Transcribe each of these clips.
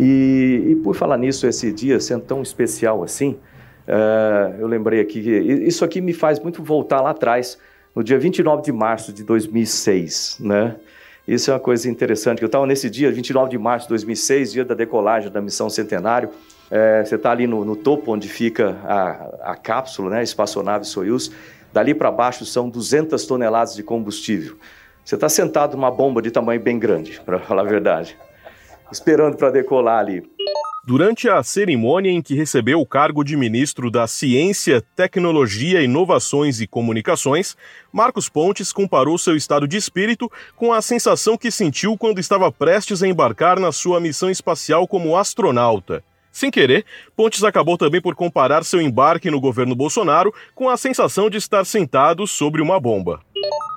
E, e por falar nisso, esse dia sendo tão especial assim, uh, eu lembrei aqui isso aqui me faz muito voltar lá atrás, no dia 29 de março de 2006, né? Isso é uma coisa interessante. Eu estava nesse dia, 29 de março de 2006, dia da decolagem da missão Centenário. É, você está ali no, no, topo onde fica a, a cápsula, né, a espaçonave Soyuz. Dali para baixo são 200 toneladas de combustível. Você está sentado numa bomba de tamanho bem grande, para falar a verdade, esperando para decolar ali. Durante a cerimônia em que recebeu o cargo de ministro da Ciência, Tecnologia, Inovações e Comunicações, Marcos Pontes comparou seu estado de espírito com a sensação que sentiu quando estava prestes a embarcar na sua missão espacial como astronauta. Sem querer, Pontes acabou também por comparar seu embarque no governo Bolsonaro com a sensação de estar sentado sobre uma bomba.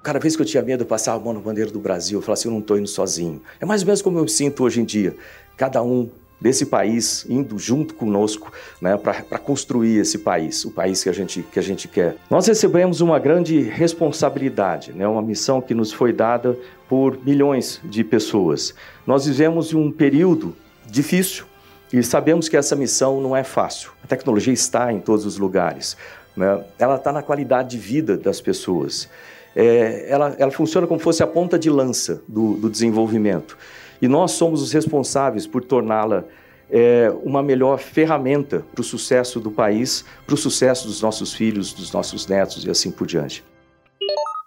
Cada vez que eu tinha medo de passar a mão na bandeira do Brasil, eu falava assim: eu não estou indo sozinho. É mais ou menos como eu me sinto hoje em dia. Cada um desse país indo junto conosco né, para construir esse país, o país que a, gente, que a gente quer. Nós recebemos uma grande responsabilidade, né, uma missão que nos foi dada por milhões de pessoas. Nós vivemos um período difícil, e sabemos que essa missão não é fácil. A tecnologia está em todos os lugares. Né? Ela está na qualidade de vida das pessoas. É, ela, ela, funciona como fosse a ponta de lança do, do desenvolvimento. E nós somos os responsáveis por torná-la é, uma melhor ferramenta para o sucesso do país, para o sucesso dos nossos filhos, dos nossos netos e assim por diante.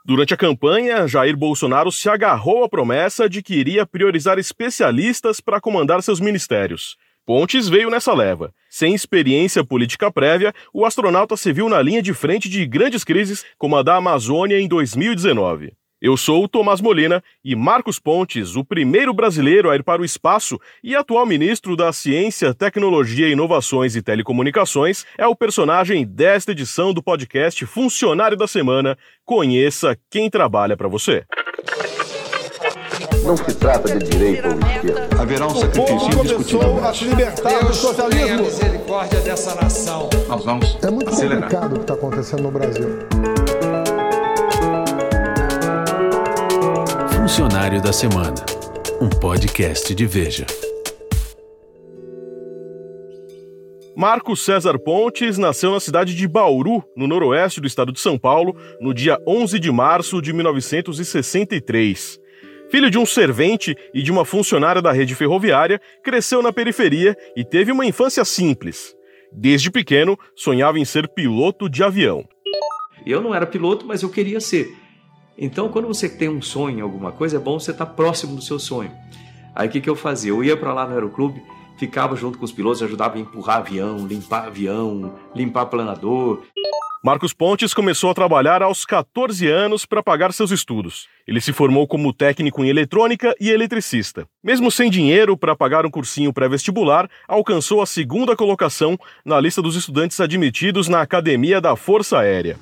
Durante a campanha, Jair Bolsonaro se agarrou à promessa de que iria priorizar especialistas para comandar seus ministérios. Pontes veio nessa leva. Sem experiência política prévia, o astronauta se viu na linha de frente de grandes crises, como a da Amazônia em 2019. Eu sou o Tomás Molina e Marcos Pontes, o primeiro brasileiro a ir para o espaço e atual ministro da Ciência, Tecnologia, Inovações e Telecomunicações, é o personagem desta edição do podcast Funcionário da Semana. Conheça quem trabalha para você. Não se trata de direita ou esquerda. Haverá um sacrifício indiscutível. a se libertar Deus do socialismo. Tenha misericórdia dessa nação. Nós vamos É muito acelerar. complicado o que está acontecendo no Brasil. Funcionário da Semana. Um podcast de Veja. Marcos César Pontes nasceu na cidade de Bauru, no noroeste do estado de São Paulo, no dia 11 de março de 1963. Filho de um servente e de uma funcionária da rede ferroviária, cresceu na periferia e teve uma infância simples. Desde pequeno, sonhava em ser piloto de avião. Eu não era piloto, mas eu queria ser. Então, quando você tem um sonho em alguma coisa, é bom você estar próximo do seu sonho. Aí o que, que eu fazia? Eu ia para lá no aeroclube, ficava junto com os pilotos, ajudava a empurrar avião, limpar avião, limpar planador. Marcos Pontes começou a trabalhar aos 14 anos para pagar seus estudos. Ele se formou como técnico em eletrônica e eletricista. Mesmo sem dinheiro para pagar um cursinho pré-vestibular, alcançou a segunda colocação na lista dos estudantes admitidos na Academia da Força Aérea.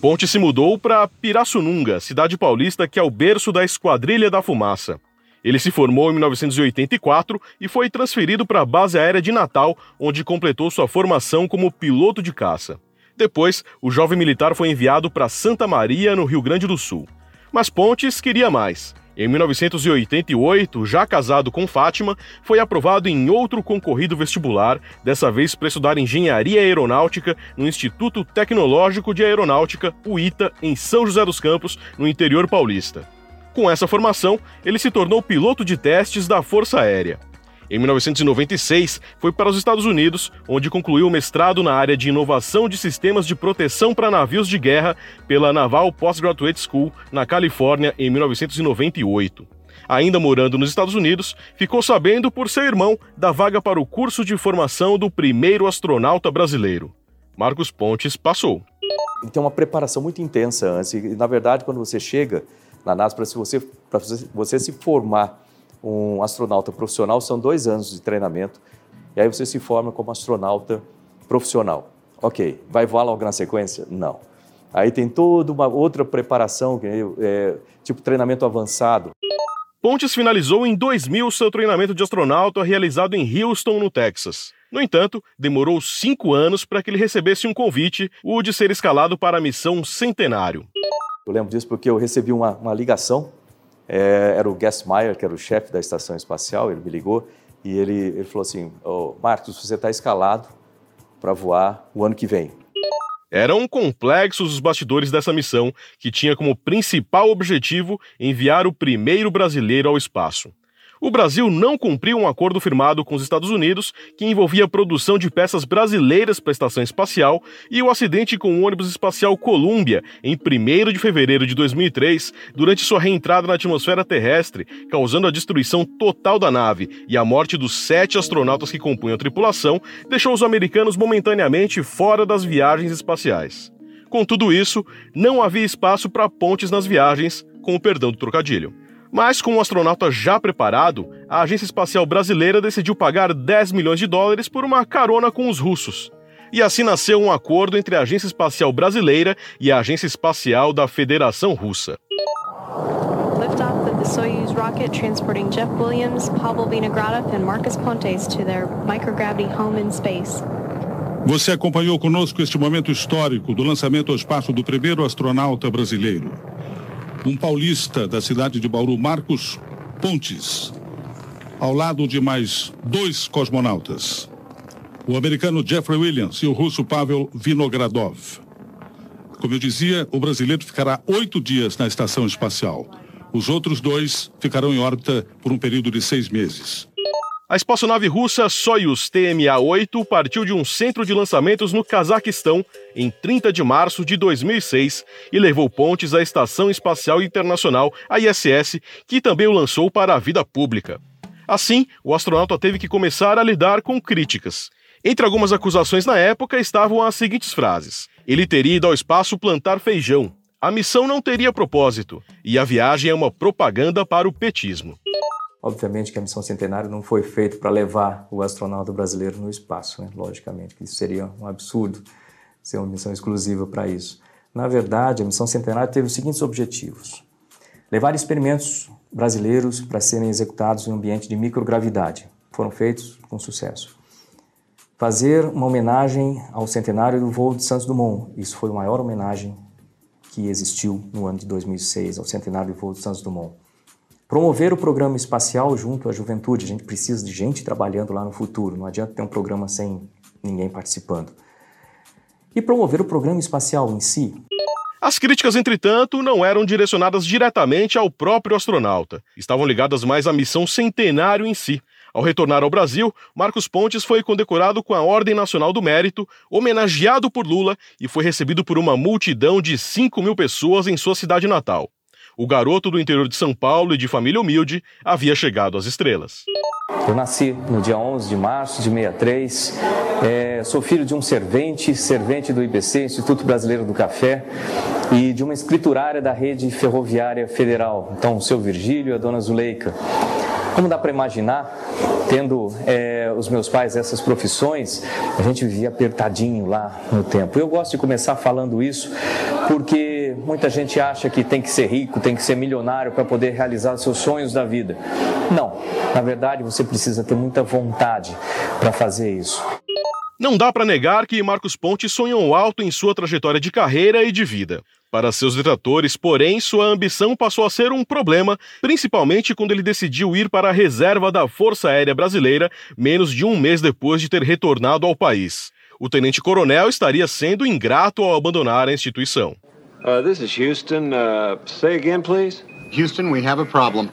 Ponte se mudou para Pirassununga, cidade paulista que é o berço da Esquadrilha da Fumaça. Ele se formou em 1984 e foi transferido para a base aérea de Natal, onde completou sua formação como piloto de caça. Depois, o jovem militar foi enviado para Santa Maria, no Rio Grande do Sul. Mas Pontes queria mais. Em 1988, já casado com Fátima, foi aprovado em outro concorrido vestibular, dessa vez para estudar engenharia aeronáutica no Instituto Tecnológico de Aeronáutica, o ITA, em São José dos Campos, no interior paulista. Com essa formação, ele se tornou piloto de testes da Força Aérea. Em 1996, foi para os Estados Unidos, onde concluiu o mestrado na área de inovação de sistemas de proteção para navios de guerra pela Naval Postgraduate School, na Califórnia, em 1998. Ainda morando nos Estados Unidos, ficou sabendo por seu irmão da vaga para o curso de formação do primeiro astronauta brasileiro. Marcos Pontes passou. Tem uma preparação muito intensa antes. E, na verdade, quando você chega na NASA, para você, você, se formar um astronauta profissional, são dois anos de treinamento, e aí você se forma como astronauta profissional. Ok, vai voar logo na sequência? Não. Aí tem toda uma outra preparação, é, tipo treinamento avançado. Pontes finalizou em 2000 seu treinamento de astronauta realizado em Houston, no Texas. No entanto, demorou cinco anos para que ele recebesse um convite, o de ser escalado para a missão Centenário. Eu lembro disso porque eu recebi uma, uma ligação É, era o Gassmeyer, que era o chefe da estação espacial, ele me ligou e ele, ele falou assim: oh, Marcos, você está escalado para voar o ano que vem. Eram complexos os bastidores dessa missão, que tinha como principal objetivo enviar o primeiro brasileiro ao espaço o Brasil não cumpriu um acordo firmado com os Estados Unidos que envolvia a produção de peças brasileiras para a estação espacial e o acidente com o ônibus espacial Columbia em 1 de fevereiro de 2003, durante sua reentrada na atmosfera terrestre, causando a destruição total da nave e a morte dos sete astronautas que compunham a tripulação, deixou os americanos momentaneamente fora das viagens espaciais. Com tudo isso, não havia espaço para pontes nas viagens, com o perdão do trocadilho. Mas com o astronauta já preparado, a Agência Espacial Brasileira decidiu pagar 10 milhões de dólares por uma carona com os russos. E assim nasceu um acordo entre a Agência Espacial Brasileira e a Agência Espacial da Federação Russa. Liftoff of the Soyuz rocket transporting Jeff Williams, Pavel Vinogradov and Marcus Pontes to their microgravity home in space. Você acompanhou conosco este momento histórico do lançamento ao espaço do primeiro astronauta brasileiro um paulista da cidade de Bauru, Marcos Pontes, ao lado de mais dois cosmonautas, o americano Jeffrey Williams e o russo Pavel Vinogradov. Como eu dizia, o brasileiro ficará oito dias na estação espacial. Os outros dois ficarão em órbita por um período de seis meses. A espaçonave russa Soyuz TMA-8 partiu de um centro de lançamentos no Cazaquistão em 30 de março de 2006 e levou Pontes à Estação Espacial Internacional, a ISS, que também o lançou para a vida pública. Assim, o astronauta teve que começar a lidar com críticas. Entre algumas acusações na época estavam as seguintes frases: Ele teria ido ao espaço plantar feijão. A missão não teria propósito. E a viagem é uma propaganda para o petismo. Obviamente que a missão Centenário não foi feita para levar o astronauta brasileiro no espaço, né? logicamente, que isso seria um absurdo ser uma missão exclusiva para isso. Na verdade, a missão Centenário teve os seguintes objetivos: levar experimentos brasileiros para serem executados em um ambiente de microgravidade. Foram feitos com sucesso. Fazer uma homenagem ao centenário do voo de Santos Dumont. Isso foi a maior homenagem que existiu no ano de 2006 ao centenário do voo de Santos Dumont Promover o programa espacial junto à juventude. A gente precisa de gente trabalhando lá no futuro. Não adianta ter um programa sem ninguém participando. E promover o programa espacial em si. As críticas, entretanto, não eram direcionadas diretamente ao próprio astronauta. Estavam ligadas mais à missão centenário em si. Ao retornar ao Brasil, Marcos Pontes foi condecorado com a Ordem Nacional do Mérito, homenageado por Lula e foi recebido por uma multidão de 5 mil pessoas em sua cidade natal o garoto do interior de São Paulo e de família humilde havia chegado às estrelas. Eu nasci no dia 11 de março de 63, é, sou filho de um servente, servente do IBC, Instituto Brasileiro do Café, e de uma escriturária da rede ferroviária federal, então o seu Virgílio e a dona Zuleika. Como dá para imaginar, tendo é, os meus pais essas profissões, a gente vivia apertadinho lá no tempo. Eu gosto de começar falando isso porque muita gente acha que tem que ser rico, tem que ser milionário para poder realizar seus sonhos da vida. Não, na verdade você precisa ter muita vontade para fazer isso. Não dá para negar que Marcos Ponte sonhou alto em sua trajetória de carreira e de vida. Para seus detratores, porém, sua ambição passou a ser um problema, principalmente quando ele decidiu ir para a reserva da Força Aérea Brasileira menos de um mês depois de ter retornado ao país. O tenente-coronel estaria sendo ingrato ao abandonar a instituição. Uh, this is Houston. Uh, say again, please. Houston, we have a problem.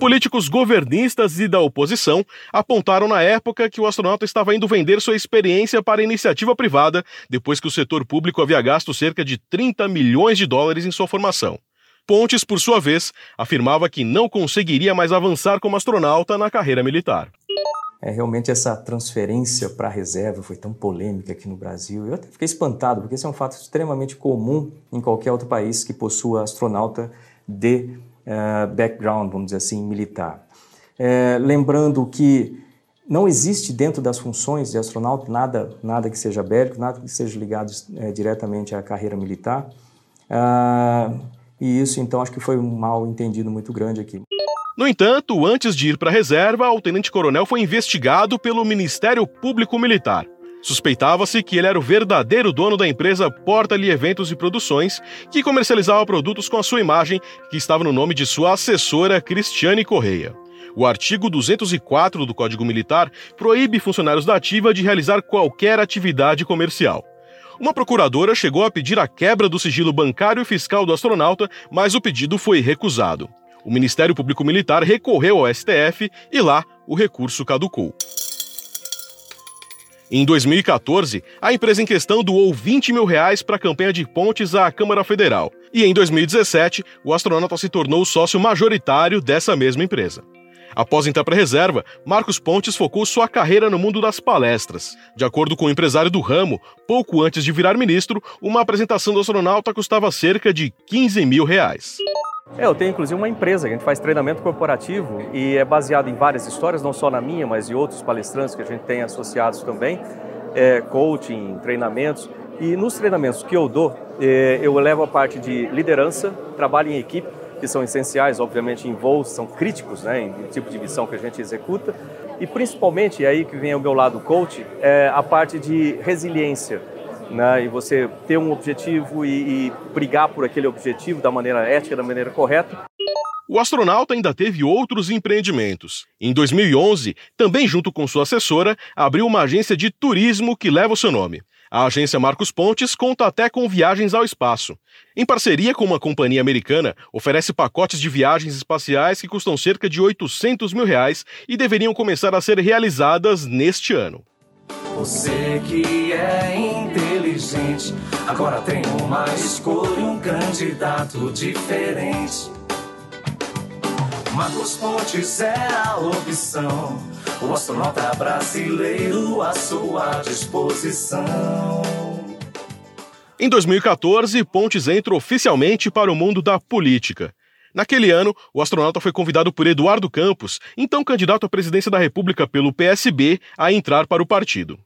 Políticos governistas e da oposição apontaram na época que o astronauta estava indo vender sua experiência para iniciativa privada depois que o setor público havia gasto cerca de 30 milhões de dólares em sua formação. Pontes, por sua vez, afirmava que não conseguiria mais avançar como astronauta na carreira militar. É, realmente essa transferência para a reserva foi tão polêmica aqui no Brasil. Eu até fiquei espantado, porque esse é um fato extremamente comum em qualquer outro país que possua astronauta de uh, background, vamos dizer assim, militar. É, lembrando que não existe dentro das funções de astronauta nada, nada que seja bélico, nada que seja ligado é, diretamente à carreira militar. Uh, e isso, então, acho que foi um mal entendido muito grande aqui. No entanto, antes de ir para a reserva, o tenente-coronel foi investigado pelo Ministério Público Militar. Suspeitava-se que ele era o verdadeiro dono da empresa Porta-lhe Eventos e Produções, que comercializava produtos com a sua imagem, que estava no nome de sua assessora Cristiane Correia. O artigo 204 do Código Militar proíbe funcionários da ativa de realizar qualquer atividade comercial. Uma procuradora chegou a pedir a quebra do sigilo bancário e fiscal do astronauta, mas o pedido foi recusado. O Ministério Público Militar recorreu ao STF e lá o recurso caducou. Em 2014, a empresa em questão doou 20 mil reais para a campanha de pontes à Câmara Federal. E em 2017, o astronauta se tornou sócio majoritário dessa mesma empresa. Após entrar para a reserva, Marcos Pontes focou sua carreira no mundo das palestras. De acordo com o empresário do ramo, pouco antes de virar ministro, uma apresentação do astronauta custava cerca de 15 mil reais. É, eu tenho inclusive uma empresa a gente faz treinamento corporativo e é baseado em várias histórias, não só na minha, mas em outros palestrantes que a gente tem associados também, é, coaching, treinamentos. E nos treinamentos que eu dou, é, eu levo a parte de liderança, trabalho em equipe, que são essenciais, obviamente, em voos, são críticos, né, em tipo de missão que a gente executa. E principalmente, é aí que vem o meu lado coach, é a parte de resiliência né? E você ter um objetivo e, e brigar por aquele objetivo da maneira ética, da maneira correta. O astronauta ainda teve outros empreendimentos. Em 2011, também junto com sua assessora, abriu uma agência de turismo que leva o seu nome. A agência Marcos Pontes conta até com viagens ao espaço. Em parceria com uma companhia americana, oferece pacotes de viagens espaciais que custam cerca de 800 mil reais e deveriam começar a ser realizadas neste ano. Você que é inteligente, agora tem uma escolha, um candidato diferente. Marcos Pontes é a opção, o astronauta brasileiro à sua disposição. Em 2014, Pontes entra oficialmente para o mundo da política. Naquele ano, o astronauta foi convidado por Eduardo Campos, então candidato à presidência da República pelo PSB, a entrar para o partido.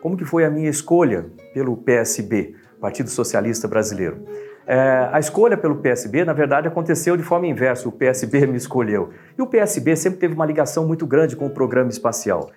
Como que foi a minha escolha pelo PSB, Partido Socialista Brasileiro? É, a escolha pelo PSB, na verdade, aconteceu de forma inversa. O PSB me escolheu. E o PSB sempre teve uma ligação muito grande com o programa espacial.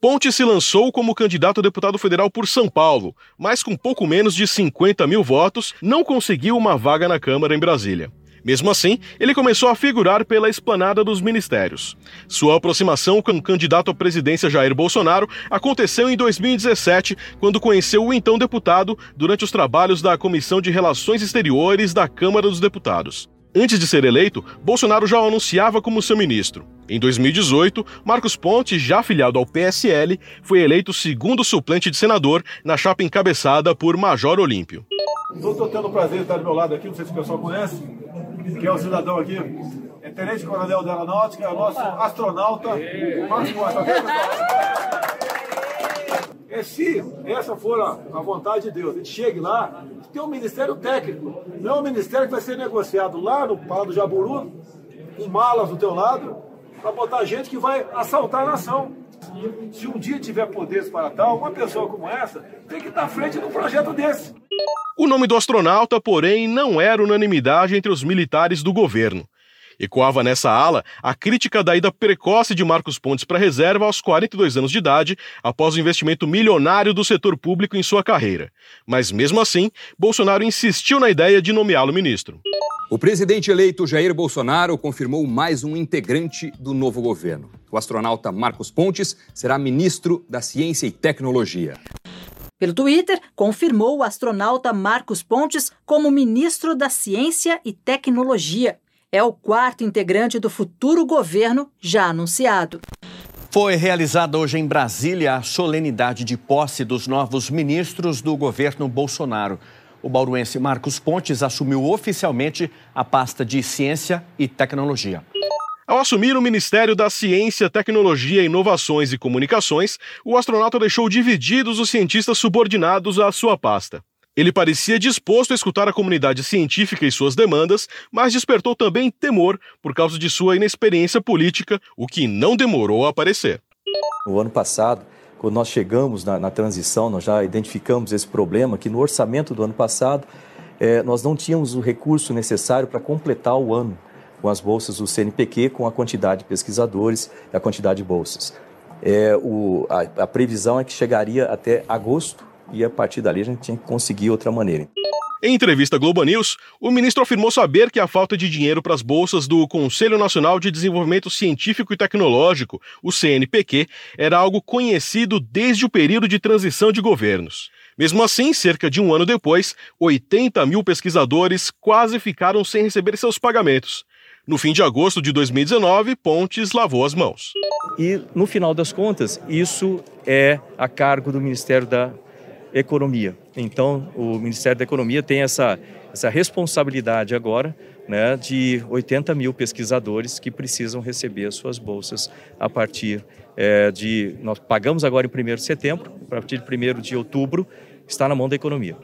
Ponte se lançou como candidato a deputado federal por São Paulo, mas com pouco menos de 50 mil votos, não conseguiu uma vaga na Câmara em Brasília. Mesmo assim, ele começou a figurar pela esplanada dos ministérios. Sua aproximação com o candidato à presidência Jair Bolsonaro aconteceu em 2017, quando conheceu o então deputado durante os trabalhos da Comissão de Relações Exteriores da Câmara dos Deputados. Antes de ser eleito, Bolsonaro já o anunciava como seu ministro. Em 2018, Marcos Pontes, já afiliado ao PSL, foi eleito segundo suplente de senador na chapa encabeçada por Major Olímpio. Estou tendo o prazer de estar do meu lado aqui, não sei se o pessoal conhece, que é o cidadão aqui, é Tenente Coronel da Aeronáutica, é o nosso astronauta. É se essa for a, a, vontade de Deus, a gente chegue lá, tem um ministério técnico, não é um ministério que vai ser negociado lá no Palácio do Jaburu, com malas do teu lado, para botar gente que vai assaltar a nação. Se um dia tiver poderes para tal, uma pessoa como essa tem que estar à frente de um projeto desse. O nome do astronauta, porém, não era unanimidade entre os militares do governo. Ecoava nessa ala a crítica da ida precoce de Marcos Pontes para a reserva aos 42 anos de idade, após o investimento milionário do setor público em sua carreira. Mas mesmo assim, Bolsonaro insistiu na ideia de nomeá-lo ministro. O presidente eleito Jair Bolsonaro confirmou mais um integrante do novo governo. O astronauta Marcos Pontes será ministro da Ciência e Tecnologia. Pelo Twitter, confirmou o astronauta Marcos Pontes como ministro da Ciência e Tecnologia é o quarto integrante do futuro governo já anunciado. Foi realizada hoje em Brasília a solenidade de posse dos novos ministros do governo Bolsonaro. O bauruense Marcos Pontes assumiu oficialmente a pasta de Ciência e Tecnologia. Ao assumir o Ministério da Ciência, Tecnologia, Inovações e Comunicações, o astronauta deixou divididos os cientistas subordinados à sua pasta. Ele parecia disposto a escutar a comunidade científica e suas demandas, mas despertou também temor por causa de sua inexperiência política, o que não demorou a aparecer. No ano passado, quando nós chegamos na, na transição, nós já identificamos esse problema, que no orçamento do ano passado, eh, nós não tínhamos o recurso necessário para completar o ano com as bolsas do CNPq, com a quantidade de pesquisadores e a quantidade de bolsas. é, o, a, a previsão é que chegaria até agosto e a partir dali a gente tinha que conseguir outra maneira. Em entrevista à Globo News, o ministro afirmou saber que a falta de dinheiro para as bolsas do Conselho Nacional de Desenvolvimento Científico e Tecnológico, o CNPq, era algo conhecido desde o período de transição de governos. Mesmo assim, cerca de um ano depois, 80 mil pesquisadores quase ficaram sem receber seus pagamentos. No fim de agosto de 2019, Pontes lavou as mãos. E, no final das contas, isso é a cargo do Ministério da Economia. Então, o Ministério da Economia tem essa, essa responsabilidade agora né, de 80 mil pesquisadores que precisam receber as suas bolsas a partir é, de. Nós pagamos agora em 1 de setembro, a partir de 1 de outubro, está na mão da economia.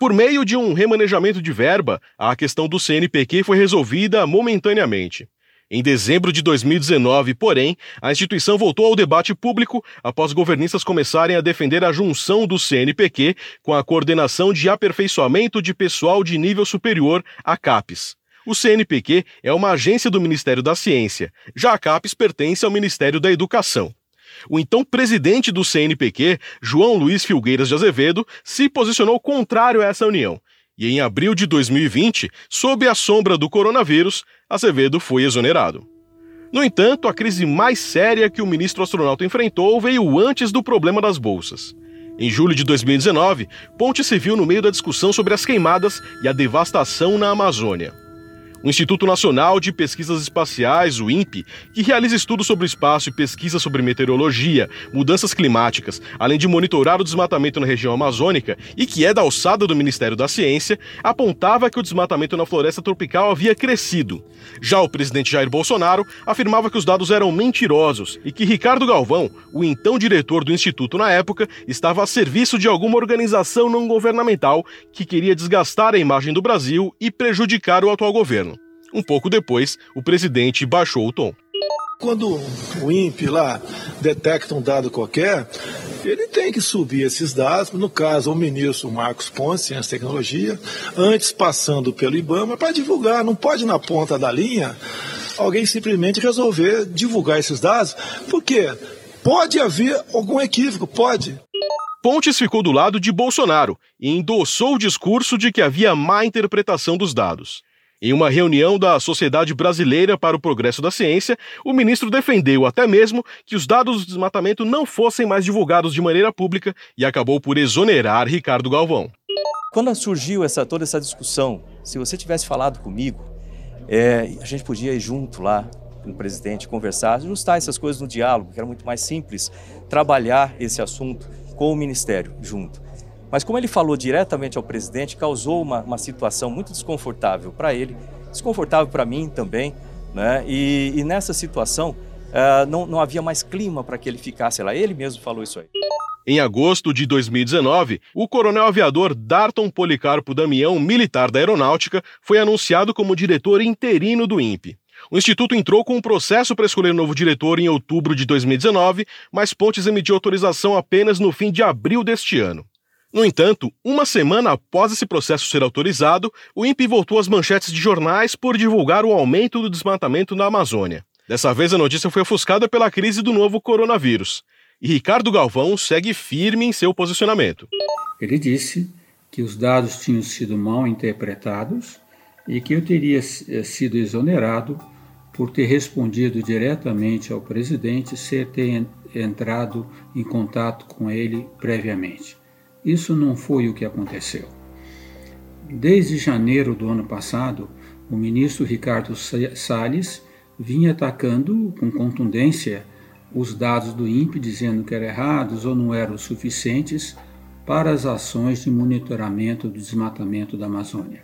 Por meio de um remanejamento de verba, a questão do CNPq foi resolvida momentaneamente. Em dezembro de 2019, porém, a instituição voltou ao debate público após governistas começarem a defender a junção do CNPq com a Coordenação de Aperfeiçoamento de Pessoal de Nível Superior, a CAPES. O CNPq é uma agência do Ministério da Ciência, já a CAPES pertence ao Ministério da Educação. O então presidente do CNPq, João Luiz Filgueiras de Azevedo, se posicionou contrário a essa união. E em abril de 2020, sob a sombra do coronavírus, Azevedo foi exonerado. No entanto, a crise mais séria que o ministro astronauta enfrentou veio antes do problema das bolsas. Em julho de 2019, Ponte se viu no meio da discussão sobre as queimadas e a devastação na Amazônia. O Instituto Nacional de Pesquisas Espaciais, o INPE, que realiza estudos sobre o espaço e pesquisa sobre meteorologia, mudanças climáticas, além de monitorar o desmatamento na região amazônica e que é da alçada do Ministério da Ciência, apontava que o desmatamento na floresta tropical havia crescido. Já o presidente Jair Bolsonaro afirmava que os dados eram mentirosos e que Ricardo Galvão, o então diretor do instituto na época, estava a serviço de alguma organização não governamental que queria desgastar a imagem do Brasil e prejudicar o atual governo. Um pouco depois, o presidente baixou o tom. Quando o INPE lá detecta um dado qualquer, ele tem que subir esses dados, no caso, o ministro Marcos Pontes, Ciência e Tecnologia, antes passando pelo IBAMA, para divulgar. Não pode, na ponta da linha, alguém simplesmente resolver divulgar esses dados, porque pode haver algum equívoco, pode. Pontes ficou do lado de Bolsonaro e endossou o discurso de que havia má interpretação dos dados. Em uma reunião da Sociedade Brasileira para o Progresso da Ciência, o ministro defendeu até mesmo que os dados do desmatamento não fossem mais divulgados de maneira pública e acabou por exonerar Ricardo Galvão. Quando surgiu essa, toda essa discussão, se você tivesse falado comigo, é, a gente podia ir junto lá com o presidente, conversar, ajustar essas coisas no diálogo, que era muito mais simples, trabalhar esse assunto com o ministério junto. Mas como ele falou diretamente ao presidente, causou uma, uma situação muito desconfortável para ele, desconfortável para mim também, né? E, e nessa situação uh, não, não havia mais clima para que ele ficasse lá. Ele mesmo falou isso aí. Em agosto de 2019, o coronel aviador Darton Policarpo Damião, militar da Aeronáutica, foi anunciado como diretor interino do INPE. O Instituto entrou com um processo para escolher novo diretor em outubro de 2019, mas Pontes emitiu autorização apenas no fim de abril deste ano. No entanto, uma semana após esse processo ser autorizado, o INPE voltou às manchetes de jornais por divulgar o aumento do desmatamento na Amazônia. Dessa vez a notícia foi ofuscada pela crise do novo coronavírus. E Ricardo Galvão segue firme em seu posicionamento. Ele disse que os dados tinham sido mal interpretados e que eu teria eh, sido exonerado por ter respondido diretamente ao presidente sem ter entrado em contato com ele previamente. Isso não foi o que aconteceu. Desde janeiro do ano passado, o ministro Ricardo Salles vinha atacando com contundência os dados do INPE, dizendo que eram errados ou não eram suficientes para as ações de monitoramento do desmatamento da Amazônia.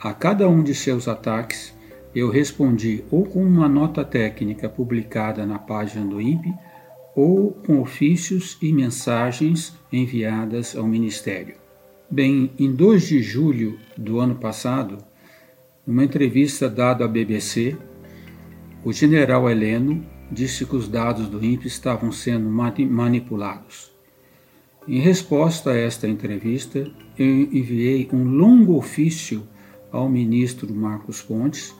A cada um de seus ataques, eu respondi ou com uma nota técnica publicada na página do INPE ou com ofícios e mensagens enviadas ao Ministério. Bem, em 2 de julho do ano passado, numa entrevista dada à BBC, o general Heleno disse que os dados do INPE estavam sendo manipulados. Em resposta a esta entrevista, eu enviei um longo ofício ao ministro Marcos Pontes,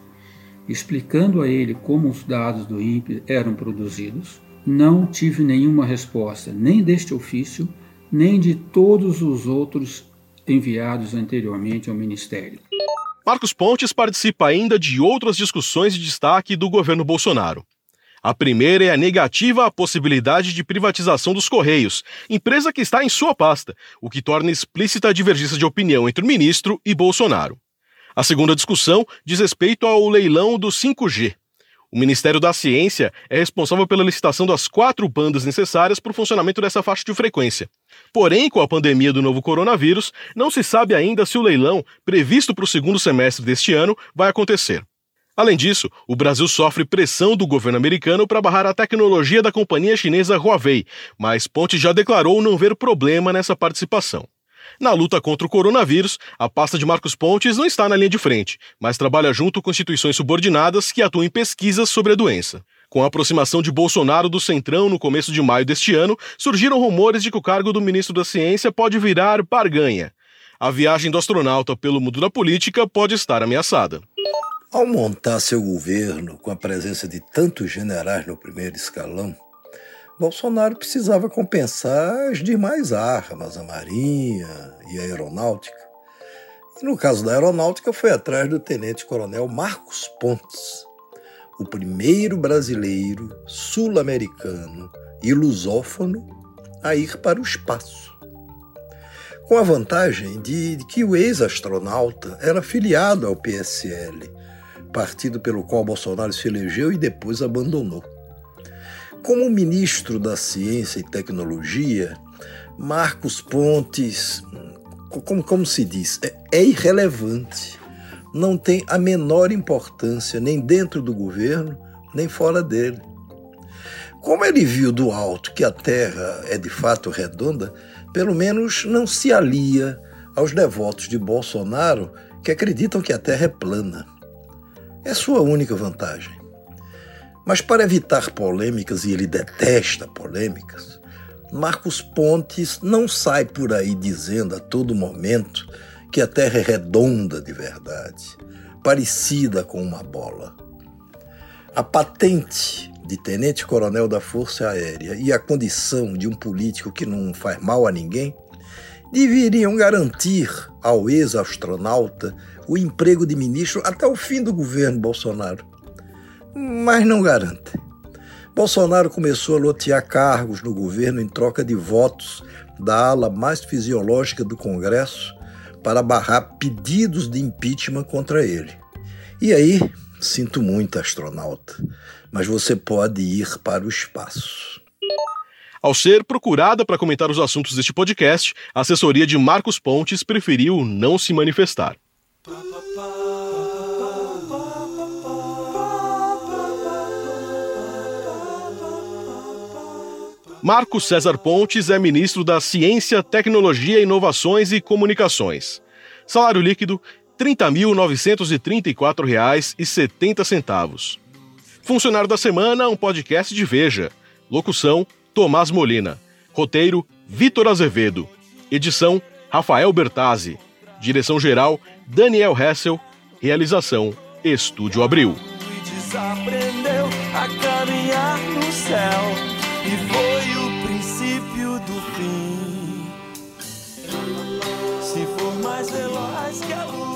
explicando a ele como os dados do INPE eram produzidos, não tive nenhuma resposta, nem deste ofício, nem de todos os outros enviados anteriormente ao Ministério. Marcos Pontes participa ainda de outras discussões de destaque do governo Bolsonaro. A primeira é a negativa à possibilidade de privatização dos Correios, empresa que está em sua pasta, o que torna explícita a divergência de opinião entre o ministro e Bolsonaro. A segunda discussão diz respeito ao leilão do 5G. O Ministério da Ciência é responsável pela licitação das quatro bandas necessárias para o funcionamento dessa faixa de frequência. Porém, com a pandemia do novo coronavírus, não se sabe ainda se o leilão, previsto para o segundo semestre deste ano, vai acontecer. Além disso, o Brasil sofre pressão do governo americano para barrar a tecnologia da companhia chinesa Huawei, mas Ponte já declarou não ver problema nessa participação. Na luta contra o coronavírus, a pasta de Marcos Pontes não está na linha de frente, mas trabalha junto com instituições subordinadas que atuam em pesquisas sobre a doença. Com a aproximação de Bolsonaro do Centrão no começo de maio deste ano, surgiram rumores de que o cargo do ministro da Ciência pode virar barganha. A viagem do astronauta pelo mundo da política pode estar ameaçada. Ao montar seu governo com a presença de tantos generais no primeiro escalão, Bolsonaro precisava compensar as demais armas, a Marinha e a Aeronáutica. E no caso da Aeronáutica, foi atrás do tenente-coronel Marcos Pontes, o primeiro brasileiro sul-americano e lusófono a ir para o espaço. Com a vantagem de que o ex-astronauta era filiado ao PSL, partido pelo qual Bolsonaro se elegeu e depois abandonou. Como ministro da Ciência e Tecnologia, Marcos Pontes, como, como se diz, é, é irrelevante. Não tem a menor importância nem dentro do governo, nem fora dele. Como ele viu do alto que a Terra é de fato redonda, pelo menos não se alia aos devotos de Bolsonaro que acreditam que a Terra é plana. É sua única vantagem. Mas para evitar polêmicas, e ele detesta polêmicas, Marcos Pontes não sai por aí dizendo a todo momento que a Terra é redonda de verdade, parecida com uma bola. A patente de tenente-coronel da Força Aérea e a condição de um político que não faz mal a ninguém deveriam garantir ao ex-astronauta o emprego de ministro até o fim do governo Bolsonaro mas não garante. Bolsonaro começou a lotear cargos no governo em troca de votos da ala mais fisiológica do Congresso para barrar pedidos de impeachment contra ele. E aí, sinto muito, astronauta, mas você pode ir para o espaço. Ao ser procurada para comentar os assuntos deste podcast, a assessoria de Marcos Pontes preferiu não se manifestar. Marcos César Pontes é ministro da Ciência, Tecnologia, Inovações e Comunicações. Salário líquido R$ 30.934,70. Funcionário da Semana, um podcast de Veja. Locução, Tomás Molina. Roteiro, Vitor Azevedo. Edição, Rafael Bertazzi. Direção-geral, Daniel Hessel. Realização, Estúdio Abril. E foi veloz que a luz.